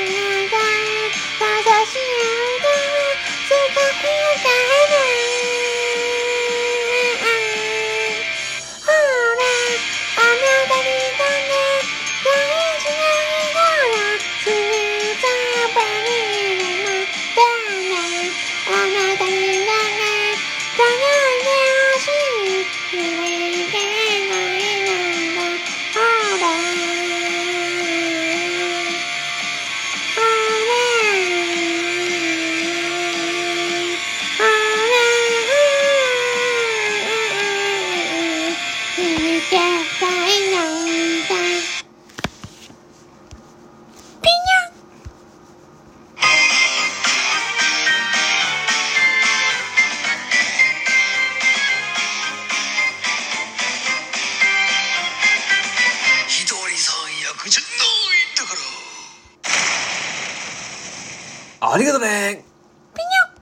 たが優しいじゃないんだから。ありがとね。